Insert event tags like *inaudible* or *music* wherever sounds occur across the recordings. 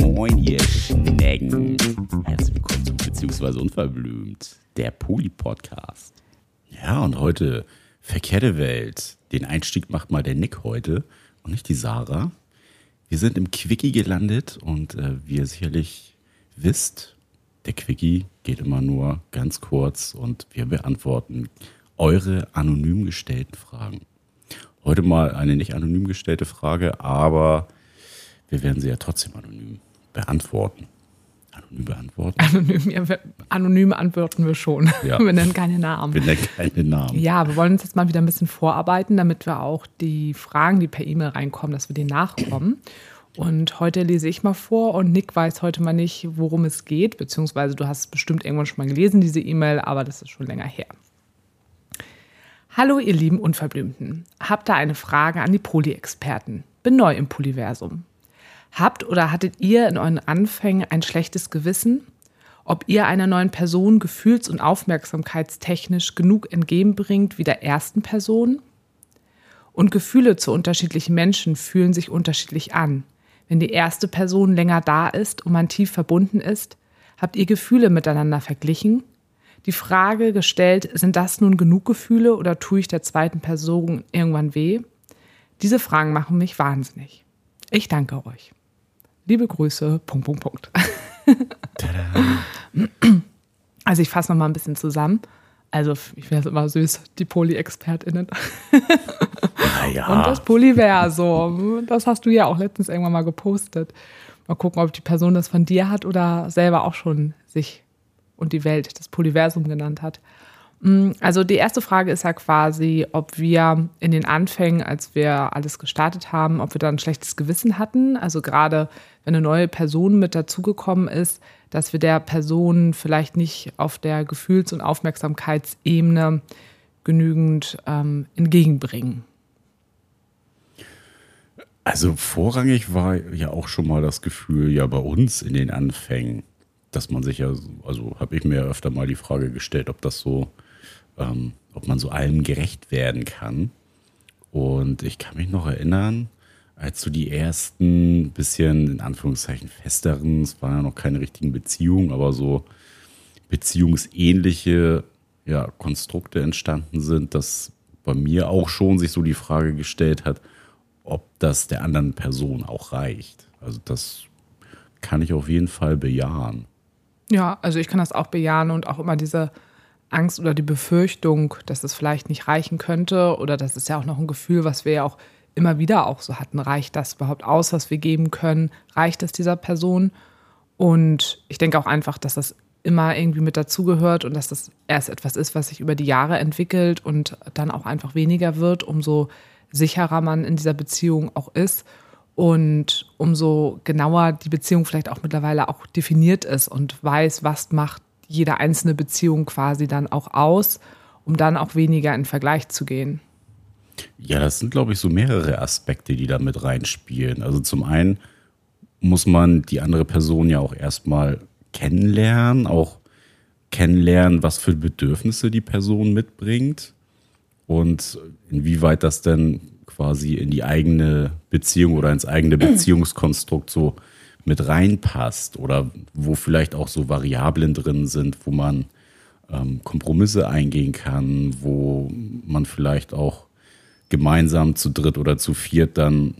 Moin, ihr Schnecken. Herzlich willkommen zu Beziehungsweise Unverblümt, der Poli-Podcast. Ja, und heute verkehrte Welt. Den Einstieg macht mal der Nick heute und nicht die Sarah. Wir sind im Quickie gelandet und äh, wie ihr sicherlich wisst, der Quickie geht immer nur ganz kurz und wir beantworten eure anonym gestellten Fragen. Heute mal eine nicht anonym gestellte Frage, aber wir werden sie ja trotzdem anonym beantworten. Anonym beantworten? Anonym, ja, wir, anonym antworten wir schon. *laughs* Ja. *laughs* Wir nennen keine Namen. Wir nennen keine Namen. Ja, wir wollen uns jetzt mal wieder ein bisschen vorarbeiten, damit wir auch die Fragen, die per E-Mail reinkommen, dass wir denen nachkommen. Und heute lese ich mal vor und Nick weiß heute mal nicht, worum es geht, beziehungsweise du hast es bestimmt irgendwann schon mal gelesen, diese E-Mail, aber das ist schon länger her. Hallo, ihr lieben Unverblümten. Habt da eine Frage an die Poly-Experten. Bin neu im Polyversum. Habt oder hattet ihr in euren Anfängen ein schlechtes Gewissen? Ob ihr einer neuen Person gefühls- und aufmerksamkeitstechnisch genug entgegenbringt wie der ersten Person? Und Gefühle zu unterschiedlichen Menschen fühlen sich unterschiedlich an. Wenn die erste Person länger da ist und man tief verbunden ist, habt ihr Gefühle miteinander verglichen? Die Frage gestellt, sind das nun genug Gefühle oder tue ich der zweiten Person irgendwann weh? Diese Fragen machen mich wahnsinnig. Ich danke euch. Liebe Grüße, Punkt, Punkt, Punkt. Also ich fasse noch mal ein bisschen zusammen. Also ich es immer süß, die Poly-ExpertInnen. Naja. Und das Polyversum. Das hast du ja auch letztens irgendwann mal gepostet. Mal gucken, ob die Person das von dir hat oder selber auch schon sich und die Welt, das Polyversum genannt hat. Mm, Also die erste Frage ist ja quasi, ob wir in den Anfängen, als wir alles gestartet haben, ob wir da ein schlechtes Gewissen hatten. Also gerade wenn eine neue Person mit dazugekommen ist, dass wir der Person vielleicht nicht auf der Gefühls- und Aufmerksamkeitsebene genügend ähm, entgegenbringen. Also vorrangig war ja auch schon mal das Gefühl, ja bei uns in den Anfängen, dass man sich ja, also habe ich mir öfter mal die Frage gestellt, ob das so, ähm, ob man so allem gerecht werden kann. Und ich kann mich noch erinnern, als so die ersten bisschen in Anführungszeichen festeren, es waren ja noch keine richtigen Beziehungen, aber so beziehungsähnliche ja, Konstrukte entstanden sind, dass bei mir auch schon sich so die Frage gestellt hat, ob das der anderen Person auch reicht. Also das kann ich auf jeden Fall bejahen. Ja, also ich kann das auch bejahen und auch immer diese Angst oder die Befürchtung, dass es vielleicht nicht reichen könnte oder das ist ja auch noch ein Gefühl, was wir ja auch immer wieder auch so hatten. Reicht das überhaupt aus, was wir geben können? Reicht es dieser Person? Und ich denke auch einfach, dass das immer irgendwie mit dazugehört und dass das erst etwas ist, was sich über die Jahre entwickelt und dann auch einfach weniger wird, umso sicherer man in dieser Beziehung auch ist und umso genauer die Beziehung vielleicht auch mittlerweile auch definiert ist und weiß, was macht jede einzelne Beziehung quasi dann auch aus, um dann auch weniger in Vergleich zu gehen. Ja, das sind, glaube ich, so mehrere Aspekte, die da mit reinspielen. Also zum einen muss man die andere Person ja auch erstmal kennenlernen, auch kennenlernen, was für Bedürfnisse die Person mitbringt und inwieweit das denn quasi in die eigene Beziehung oder ins eigene Beziehungskonstrukt so mit reinpasst oder wo vielleicht auch so Variablen drin sind, wo man ähm, Kompromisse eingehen kann, wo man vielleicht auch gemeinsam zu dritt oder zu viert dann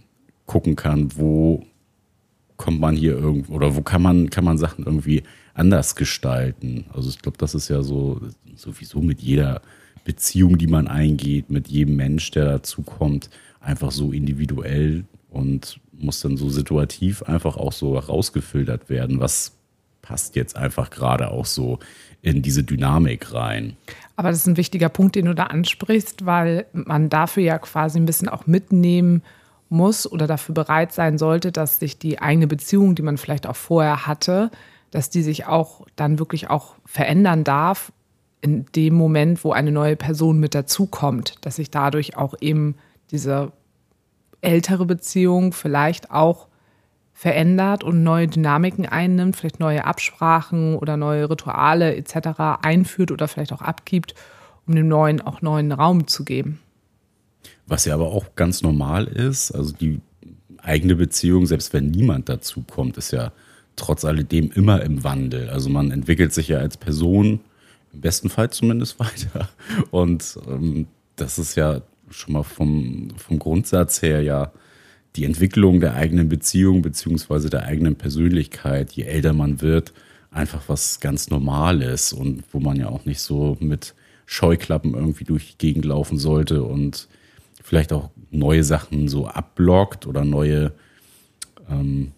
gucken kann, wo kommt man hier irgendwo oder wo kann man, kann man Sachen irgendwie anders gestalten. Also ich glaube, das ist ja so sowieso mit jeder Beziehung, die man eingeht, mit jedem Mensch, der dazukommt, einfach so individuell und muss dann so situativ einfach auch so herausgefiltert werden, was passt jetzt einfach gerade auch so in diese Dynamik rein. Aber das ist ein wichtiger Punkt, den du da ansprichst, weil man dafür ja quasi ein bisschen auch mitnehmen muss oder dafür bereit sein sollte, dass sich die eigene Beziehung, die man vielleicht auch vorher hatte, dass die sich auch dann wirklich auch verändern darf in dem Moment, wo eine neue Person mit dazukommt, dass sich dadurch auch eben diese ältere Beziehung vielleicht auch verändert und neue Dynamiken einnimmt, vielleicht neue Absprachen oder neue Rituale etc. einführt oder vielleicht auch abgibt, um dem neuen auch neuen Raum zu geben. Was ja aber auch ganz normal ist, also die eigene Beziehung, selbst wenn niemand dazu kommt, ist ja trotz alledem immer im Wandel. Also man entwickelt sich ja als Person, im besten Fall zumindest *laughs* weiter. Und ähm, das ist ja schon mal vom, vom Grundsatz her ja die Entwicklung der eigenen Beziehung beziehungsweise der eigenen Persönlichkeit, je älter man wird, einfach was ganz Normales und wo man ja auch nicht so mit Scheuklappen irgendwie durch die Gegend laufen sollte und vielleicht auch neue Sachen so abblockt oder neue, ähm,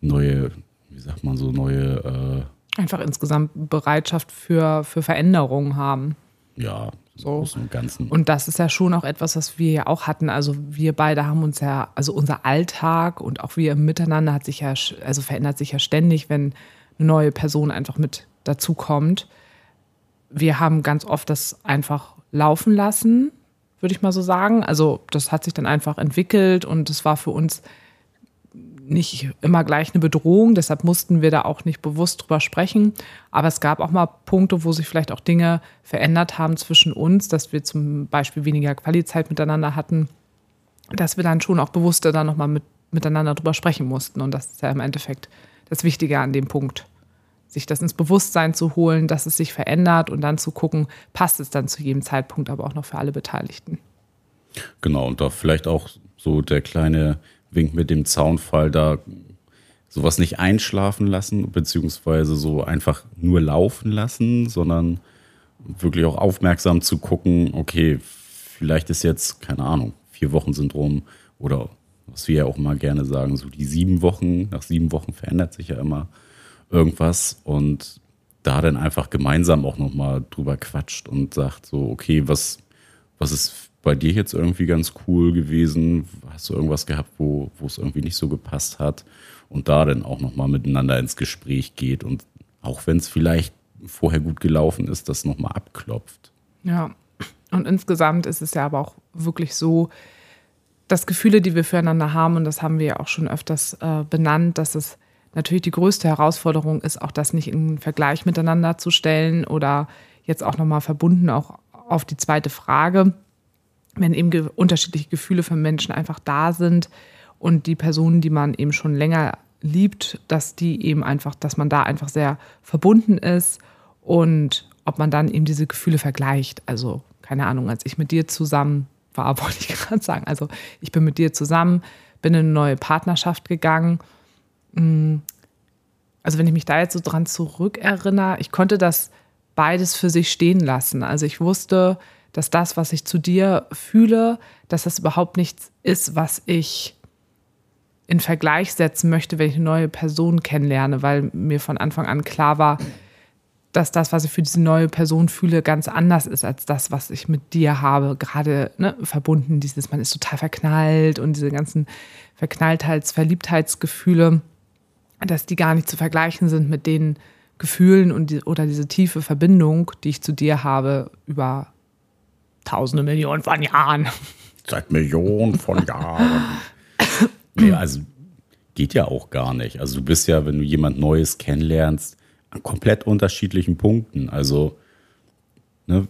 neue, wie sagt man so, neue. Einfach insgesamt Bereitschaft für, für Veränderungen haben. Ja, so. und Ganzen. Und das ist ja schon auch etwas, was wir ja auch hatten. Also wir beide haben uns ja, also unser Alltag und auch wir miteinander hat sich ja, also verändert sich ja ständig, wenn eine neue Person einfach mit dazu kommt. Wir haben ganz oft das einfach laufen lassen, würde ich mal so sagen. Also das hat sich dann einfach entwickelt und es war für uns nicht immer gleich eine Bedrohung, deshalb mussten wir da auch nicht bewusst drüber sprechen. Aber es gab auch mal Punkte, wo sich vielleicht auch Dinge verändert haben zwischen uns, dass wir zum Beispiel weniger Qualität miteinander hatten, dass wir dann schon auch bewusster dann nochmal mit, miteinander drüber sprechen mussten. Und das ist ja im Endeffekt das Wichtige an dem Punkt. Sich das ins Bewusstsein zu holen, dass es sich verändert und dann zu gucken, passt es dann zu jedem Zeitpunkt aber auch noch für alle Beteiligten. Genau, und da vielleicht auch so der kleine Wink mit dem Zaunfall da sowas nicht einschlafen lassen, beziehungsweise so einfach nur laufen lassen, sondern wirklich auch aufmerksam zu gucken, okay, vielleicht ist jetzt, keine Ahnung, vier Wochen sind rum oder was wir ja auch mal gerne sagen, so die sieben Wochen, nach sieben Wochen verändert sich ja immer irgendwas und da dann einfach gemeinsam auch nochmal drüber quatscht und sagt so, okay, was, was ist bei dir jetzt irgendwie ganz cool gewesen? Hast du irgendwas gehabt, wo, es irgendwie nicht so gepasst hat? Und da dann auch nochmal miteinander ins Gespräch geht und auch wenn es vielleicht vorher gut gelaufen ist, das nochmal abklopft. Ja, und insgesamt ist es ja aber auch wirklich so, dass Gefühle, die wir füreinander haben, und das haben wir ja auch schon öfters äh, benannt, dass es natürlich die größte Herausforderung ist, auch das nicht in Vergleich miteinander zu stellen oder jetzt auch nochmal verbunden auch auf die zweite Frage wenn eben ge unterschiedliche Gefühle für Menschen einfach da sind und die Personen, die man eben schon länger liebt, dass die eben einfach, dass man da einfach sehr verbunden ist und ob man dann eben diese Gefühle vergleicht. Also, keine Ahnung, als ich mit dir zusammen war, *laughs* wollte ich gerade sagen, also ich bin mit dir zusammen, bin in eine neue Partnerschaft gegangen. Mm, also, wenn ich mich da jetzt so dran zurückerinnere, ich konnte das beides für sich stehen lassen. Also, ich wusste, dass das, was ich zu dir fühle, dass das überhaupt nichts ist, was ich in Vergleich setzen möchte, wenn ich eine neue Person kennenlerne, weil mir von Anfang an klar war, dass das, was ich für diese neue Person fühle, ganz anders ist als das, was ich mit dir habe. Gerade ne, verbunden, dieses, man ist total verknallt und diese ganzen Verknalltheits-, Verliebtheitsgefühle, dass die gar nicht zu vergleichen sind mit den Gefühlen und die, oder diese tiefe Verbindung, die ich zu dir habe über tausende Millionen von Jahren. Seit Millionen von Jahren. *laughs* nee, also geht ja auch gar nicht. Also du bist ja, wenn du jemand Neues kennenlernst, an komplett unterschiedlichen Punkten. Also ne,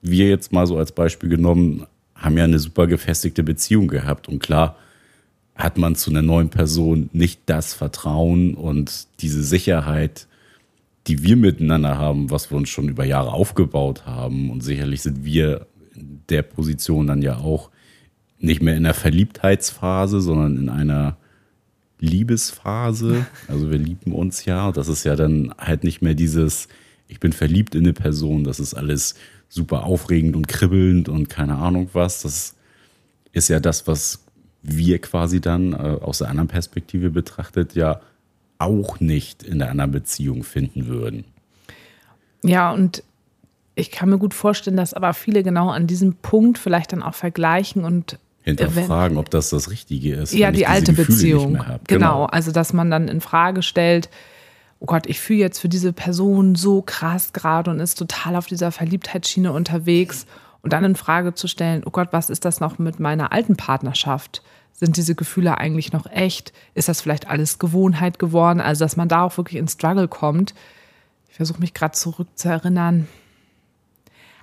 wir jetzt mal so als Beispiel genommen, haben ja eine super gefestigte Beziehung gehabt. Und klar hat man zu einer neuen Person nicht das Vertrauen und diese Sicherheit, die wir miteinander haben, was wir uns schon über Jahre aufgebaut haben. Und sicherlich sind wir in der Position dann ja auch nicht mehr in der Verliebtheitsphase, sondern in einer Liebesphase. *laughs* Also wir lieben uns ja. Das ist ja dann halt nicht mehr dieses, ich bin verliebt in eine Person, das ist alles super aufregend und kribbelnd und keine Ahnung was. Das ist ja das, was wir quasi dann äh, aus der anderen Perspektive betrachtet ja auch nicht in der anderen Beziehung finden würden. Ja, und ich kann mir gut vorstellen, dass aber viele genau an diesem Punkt vielleicht dann auch vergleichen und hinterfragen, wenn, ob das das Richtige ist. Ja, die alte Gefühle Beziehung. Genau. genau, also dass man dann in Frage stellt, oh Gott, ich fühle jetzt für diese Person so krass gerade und ist total auf dieser Verliebtheitsschiene unterwegs und dann in Frage zu stellen, oh Gott, was ist das noch mit meiner alten Partnerschaft? Sind diese Gefühle eigentlich noch echt? Ist das vielleicht alles Gewohnheit geworden? Also, dass man da auch wirklich ins Struggle kommt. Ich versuche mich gerade zurückzuerinnern.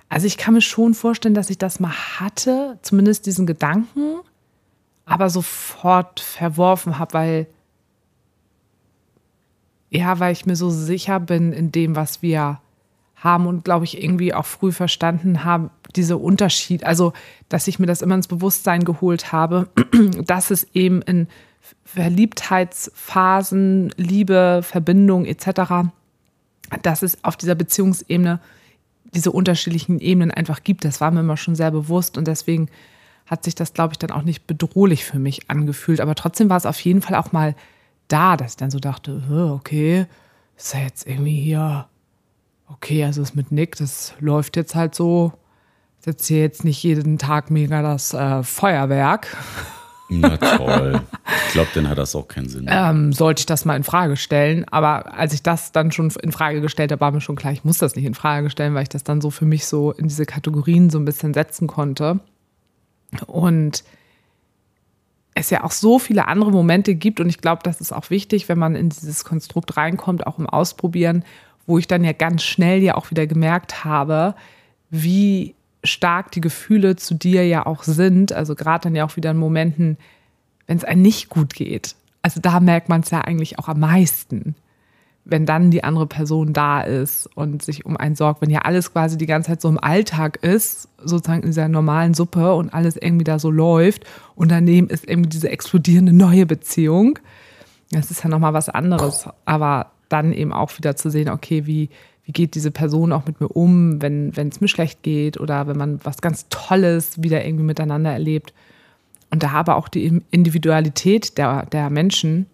Also, ich kann mir schon vorstellen, dass ich das mal hatte, zumindest diesen Gedanken. aber sofort verworfen habe, weil ja, weil ich mir so sicher bin in dem, was wir haben und glaube ich irgendwie auch früh verstanden habe, diese Unterschied, also dass ich mir das immer ins Bewusstsein geholt habe, *clears throat* dass es eben in Verliebtheitsphasen, Liebe, Verbindung etc., dass es auf dieser Beziehungsebene diese unterschiedlichen Ebenen einfach gibt. Das war mir immer schon sehr bewusst und deswegen hat sich das, glaube ich, dann auch nicht bedrohlich für mich angefühlt. Aber trotzdem war es auf jeden Fall auch mal da, dass ich dann so dachte, okay, ist ja jetzt irgendwie hier, okay, also das mit Nick, das läuft jetzt halt so. Jetzt hier jetzt nicht jeden Tag mega das äh, Feuerwerk. *laughs* Na toll. Ich glaube, dann hat das auch keinen Sinn. Ähm, sollte ich das mal in Frage stellen. Aber als ich das dann schon in Frage gestellt habe, war mir schon klar, ich muss das nicht in Frage stellen, weil ich das dann so für mich so in diese Kategorien so ein bisschen setzen konnte. Und es ja auch so viele andere Momente gibt und ich glaube, das ist auch wichtig, wenn man in dieses Konstrukt reinkommt, auch im Ausprobieren, wo ich dann ja ganz schnell ja auch wieder gemerkt habe, wie stark die Gefühle zu dir ja auch sind. Also gerade dann ja auch wieder in Momenten, wenn es einem nicht gut geht. Also da merkt man es ja eigentlich auch am meisten wenn dann die andere Person da ist und sich um einen sorgt, wenn ja alles quasi die ganze Zeit so im Alltag ist, sozusagen in dieser normalen Suppe und alles irgendwie da so läuft und daneben ist irgendwie diese explodierende neue Beziehung. Das ist ja nochmal was anderes, aber dann eben auch wieder zu sehen, okay, wie, wie geht diese Person auch mit mir um, wenn es mir schlecht geht oder wenn man was ganz Tolles wieder irgendwie miteinander erlebt. Und da aber auch die Individualität der, der Menschen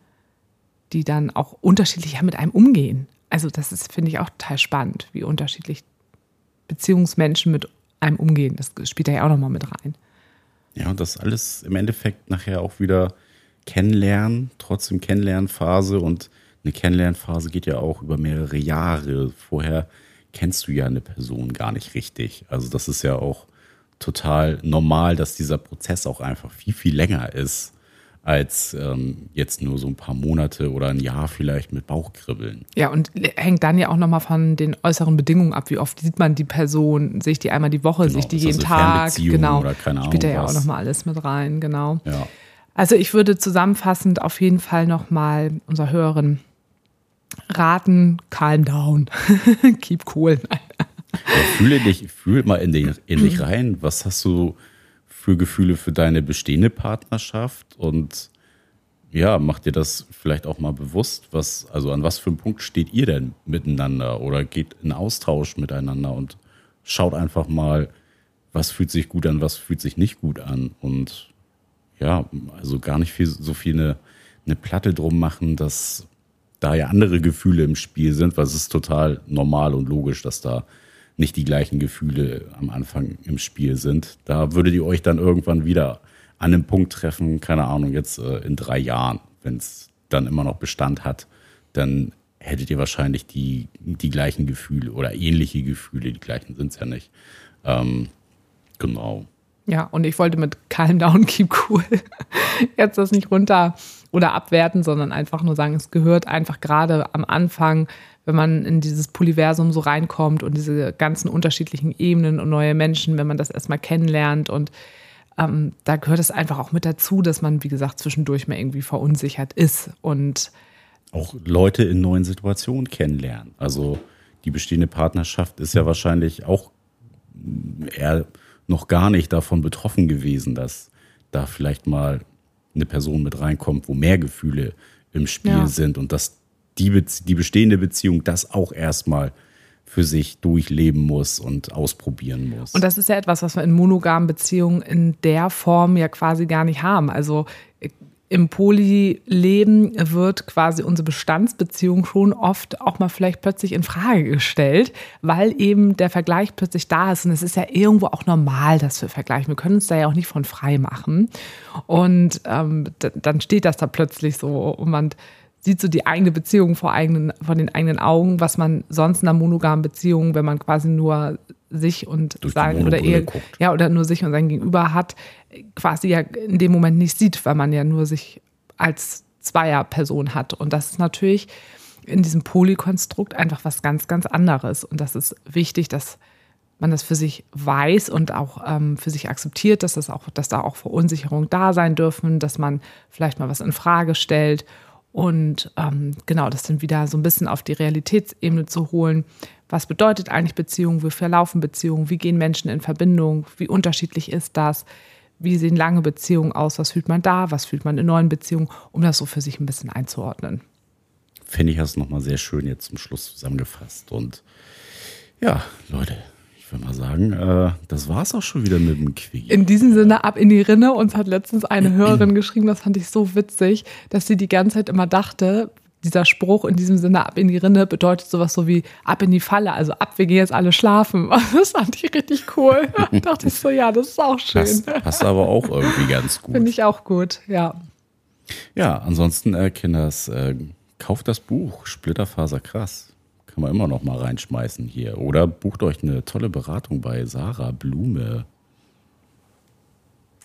die dann auch unterschiedlicher mit einem umgehen. Also das ist, finde ich, auch total spannend, wie unterschiedlich Beziehungsmenschen mit einem umgehen. Das spielt da ja auch nochmal mit rein. Ja, und das alles im Endeffekt nachher auch wieder kennenlernen, trotzdem Kennenlernphase und eine Kennenlernphase geht ja auch über mehrere Jahre. Vorher kennst du ja eine Person gar nicht richtig. Also das ist ja auch total normal, dass dieser Prozess auch einfach viel, viel länger ist als ähm, jetzt nur so ein paar Monate oder ein Jahr vielleicht mit Bauchkribbeln. Ja, und hängt dann ja auch nochmal von den äußeren Bedingungen ab. Wie oft sieht man die Person? Sehe ich die einmal die Woche? Genau, sehe ich die jeden Tag? Genau. Oder keine Spielt da ja auch nochmal alles mit rein, genau. Ja. Also ich würde zusammenfassend auf jeden Fall nochmal unserer Hörerin raten, calm down. *laughs* Keep cool. Ja, fühle dich, fühl mal in, den, in dich rein. Was hast du für Gefühle für deine bestehende Partnerschaft und ja, macht dir das vielleicht auch mal bewusst, was, also an was für einem Punkt steht ihr denn miteinander oder geht in Austausch miteinander und schaut einfach mal, was fühlt sich gut an, was fühlt sich nicht gut an und ja, also gar nicht viel, so viel eine, eine Platte drum machen, dass da ja andere Gefühle im Spiel sind, es ist total normal und logisch, dass da nicht die gleichen Gefühle am Anfang im Spiel sind. Da würdet ihr euch dann irgendwann wieder an einem Punkt treffen, keine Ahnung, jetzt äh, in drei Jahren, wenn es dann immer noch Bestand hat, dann hättet ihr wahrscheinlich die, die gleichen Gefühle oder ähnliche Gefühle, die gleichen sind es ja nicht. Ähm, genau. Ja, und ich wollte mit Calm Down, *laughs* Keep Cool jetzt das nicht runter oder abwerten, sondern einfach nur sagen, es gehört einfach gerade am Anfang wenn man in dieses Polyversum so reinkommt und diese ganzen unterschiedlichen Ebenen und neue Menschen, wenn man das erstmal kennenlernt und ähm, da gehört es einfach auch mit dazu, dass man, wie gesagt, zwischendurch mal irgendwie verunsichert ist und auch Leute in neuen Situationen kennenlernen. Also die bestehende Partnerschaft ist ja wahrscheinlich auch eher noch gar nicht davon betroffen gewesen, dass da vielleicht mal eine Person mit reinkommt, wo mehr Gefühle im Spiel ja. sind und dass die, die bestehende Beziehung das auch erstmal für sich durchleben muss und ausprobieren muss. Und das ist ja etwas, was wir in monogamen Beziehungen in der Form ja quasi gar nicht haben. Also äh, im Polyleben wird quasi unsere Bestandsbeziehung schon oft auch mal vielleicht plötzlich in Frage gestellt, weil eben der Vergleich plötzlich da ist. Und es ist ja irgendwo auch normal, dass wir vergleichen. Wir können uns da ja auch nicht von frei machen. Und ähm, dann steht das da plötzlich so und man sieht so die eigene Beziehung vor, eigenen, vor den eigenen Augen, was man sonst in einer monogamen Beziehung, wenn man quasi nur sich und Durch sein oder eher, ja, oder nur sich und sein Gegenüber hat, quasi ja in dem Moment nicht sieht, weil man ja nur sich als Zweierperson hat. Und das ist natürlich in diesem Polykonstrukt einfach was ganz, ganz anderes. Und das ist wichtig, dass man das für sich weiß und auch ähm, für sich akzeptiert, dass das auch, dass da auch Verunsicherungen da sein dürfen, dass man vielleicht mal was in Frage stellt und ähm, genau das dann wieder so ein bisschen auf die Realitätsebene zu holen. Was bedeutet eigentlich Beziehung? Wie verlaufen Beziehungen? Wie gehen Menschen in Verbindung? Wie unterschiedlich ist das? Wie sehen lange Beziehungen aus? Was fühlt man da? Was fühlt man in neuen Beziehungen? Um das so für sich ein bisschen einzuordnen. Finde ich, hast du nochmal sehr schön jetzt zum Schluss zusammengefasst. Und ja, Leute, ich würde mal sagen, äh, das war es auch schon wieder mit dem Quickie. In diesem Sinne ab in die Rinne. Uns hat letztens eine *clears throat* Hörerin geschrieben, das fand ich so witzig, dass sie die ganze Zeit immer dachte, dieser Spruch in diesem Sinne ab in die Rinne bedeutet sowas so wie ab in die Falle, also ab, wir gehen jetzt alle schlafen. *laughs* Das fand ich richtig cool. *laughs* Da dachte ich so, ja, das ist auch schön. Passt, passt aber auch irgendwie ganz gut. Finde ich auch gut, ja. Ja, ansonsten, äh, Kinders, äh, kauft das Buch Splitterfaser krass. Kann man immer noch mal reinschmeißen hier. Oder bucht euch eine tolle Beratung bei Sarah Blume.